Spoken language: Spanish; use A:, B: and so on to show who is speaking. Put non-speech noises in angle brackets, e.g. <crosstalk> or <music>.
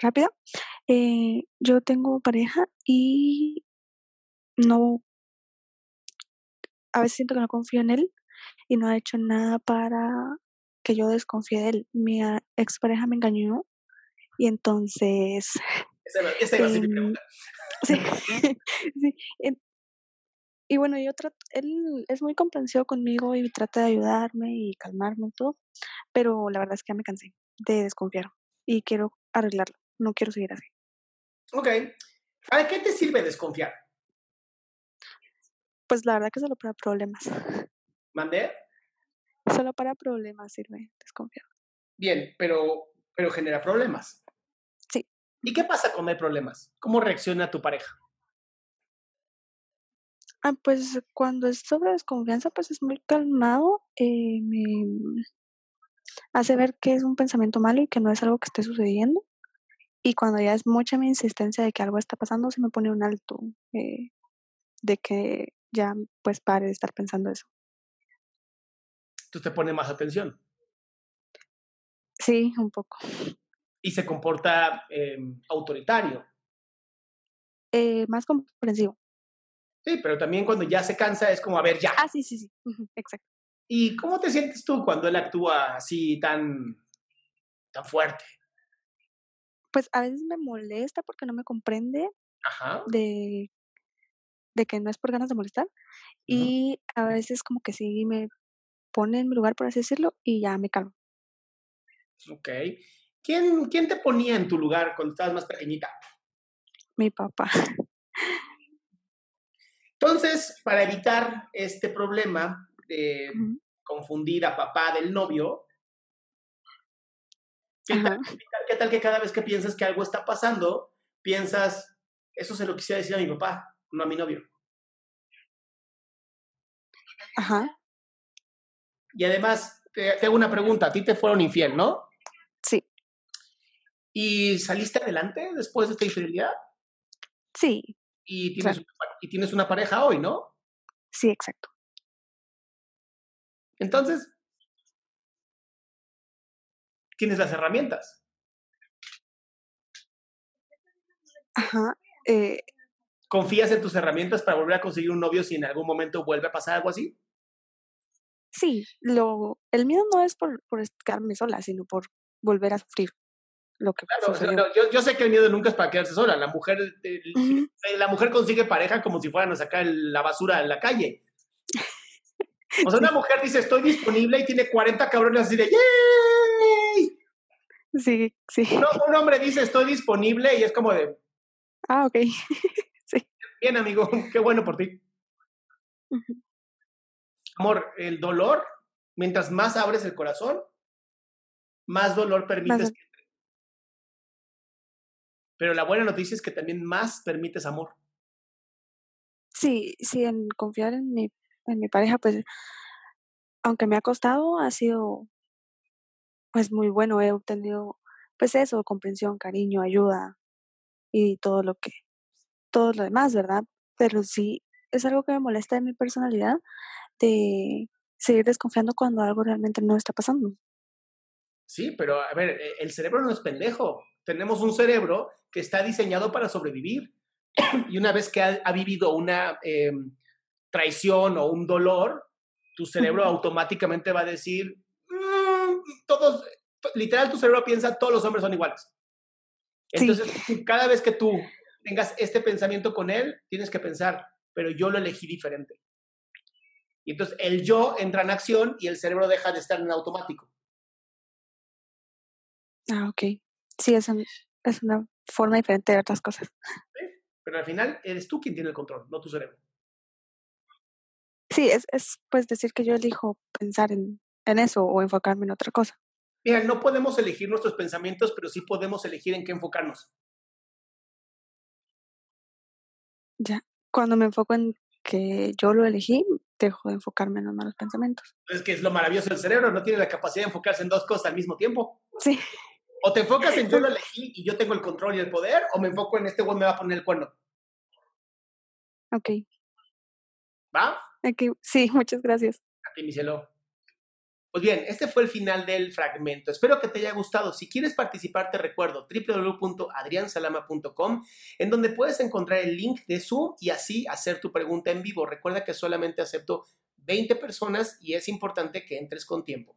A: rápida. Eh, yo tengo pareja y no, a veces siento que no confío en él y no ha hecho nada para que yo desconfíe de él. Mi expareja me engañó y entonces,
B: Esa, iba- a ser mi
A: em,
B: pregunta.
A: sí, <laughs> sí, y bueno, yo trato, él es muy comprensivo conmigo y trata de ayudarme y calmarme y todo, pero la verdad es que ya me cansé de desconfiar y quiero arreglarlo, no quiero seguir así.
B: Ok. ¿Para qué te sirve desconfiar?
A: Pues la verdad que solo para problemas,
B: ¿Mandé?
A: solo para problemas sirve desconfiar.
B: Bien, pero, pero genera problemas.
A: Sí.
B: ¿Y qué pasa cuando hay problemas? ¿Cómo reacciona tu pareja?
A: Ah, pues cuando es sobre desconfianza, pues es muy calmado, eh, me hace ver que es un pensamiento malo y que no es algo que esté sucediendo. Y cuando ya es mucha mi insistencia de que algo está pasando, se me pone un alto, eh, de que ya pues pare de estar pensando eso.
B: Tú te pones más atención
A: Sí, un poco.
B: y se comporta eh, autoritario.
A: Eh, más comprensivo.
B: Sí, pero también cuando ya se cansa es como, a ver, ya.
A: Ah, sí, sí, sí, exacto.
B: ¿Y cómo te sientes tú cuando él actúa así tan, tan fuerte?
A: Pues a veces me molesta porque no me comprende
B: Ajá.
A: de, de que no es por ganas de molestar. Y a veces como que sí me pone en mi lugar, por así decirlo, y ya me calmo.
B: Ok. ¿Quién, ¿Quién te ponía en tu lugar cuando estabas más pequeñita?
A: Mi papá. <laughs>
B: Entonces, para evitar este problema de
A: Ujú,
B: confundir a papá del novio, ¿qué tal, qué tal- qué tal que cada vez que piensas que algo está pasando, piensas, eso se lo quisiera decir a mi papá, no a mi novio?
A: Ajá.
B: Y además, te, te hago una pregunta, a ti te fueron infiel, ¿no?
A: Sí.
B: ¿Y saliste adelante después de esta infidelidad?
A: Sí,
B: Y tienes,
A: Claro.
B: una, y tienes una pareja hoy, ¿no?
A: sí, exacto.
B: Entonces, tienes las herramientas.
A: Ajá. Eh,
B: ¿Confías en tus herramientas para volver a conseguir un novio si en algún momento vuelve a pasar algo así?
A: sí, lo, el miedo no es por, por quedarme sola, sino por volver a sufrir lo que
B: Claro, no, yo, yo sé que el miedo nunca es para quedarse sola. La mujer, la mujer consigue pareja como si fueran a sacar la basura en la calle. O sea, una mujer dice, estoy disponible y tiene 40 cabrones así de ¡Yay!
A: Sí, sí.
B: Un, un hombre dice, estoy disponible y es como de,
A: Ah, ok. <laughs>
B: bien amigo, qué bueno por ti. Amor, el dolor, mientras más abres el corazón, más dolor permites. Pero la buena noticia es que también más permites amor.
A: Sí, sí, en confiar en mi, en mi pareja, pues, aunque me ha costado, ha sido, pues, muy bueno. He obtenido, pues, eso, comprensión, cariño, ayuda y todo lo que, todo lo demás, ¿verdad? Pero sí, es algo que me molesta de mi personalidad, de seguir desconfiando cuando algo realmente no está pasando.
B: Sí, pero a ver, e, el cerebro no es pendejo. Tenemos un cerebro que está diseñado para sobrevivir. <clears throat> Y una vez que ha, vivido una em, traición o un dolor, tu cerebro automáticamente va a decir, mm, todos, literal tu cerebro piensa, todos los hombres son iguales. Entonces, cada vez que tú tengas este pensamiento con él, tienes que pensar, pero yo lo elegí diferente. Y entonces el yo entra en acción y el cerebro deja de estar en automático.
A: Ah, ok. Sí, es, es una forma diferente de ver las cosas.
B: Pero al final eres tú quien tiene el control, no tu cerebro.
A: Sí, es, es pues decir que yo elijo pensar en, en eso o enfocarme en otra cosa.
B: Mira, no podemos elegir nuestros pensamientos, pero sí podemos elegir en qué enfocarnos.
A: Ya, cuando me enfoco en que yo lo elegí, dejo de enfocarme en los malos pensamientos.
B: Es que es lo maravilloso del cerebro, no tiene la capacidad de enfocarse en dos cosas al mismo tiempo.
A: Sí.
B: O te enfocas en yo lo <laughs> elegí y yo tengo el control y el poder, o me enfoco en este güey me va a poner el cuerno.
A: Ok.
B: ¿Va?
A: Okay. Sí, muchas gracias.
B: A ti, mi cielo. Pues bien, este fue el final del fragmento. Espero que te haya gustado. Si quieres participar, te recuerdo www.adriansalama.com, en donde puedes encontrar el link de Zoom y así hacer tu pregunta en vivo. Recuerda que solamente acepto 20 personas y es importante que entres con tiempo.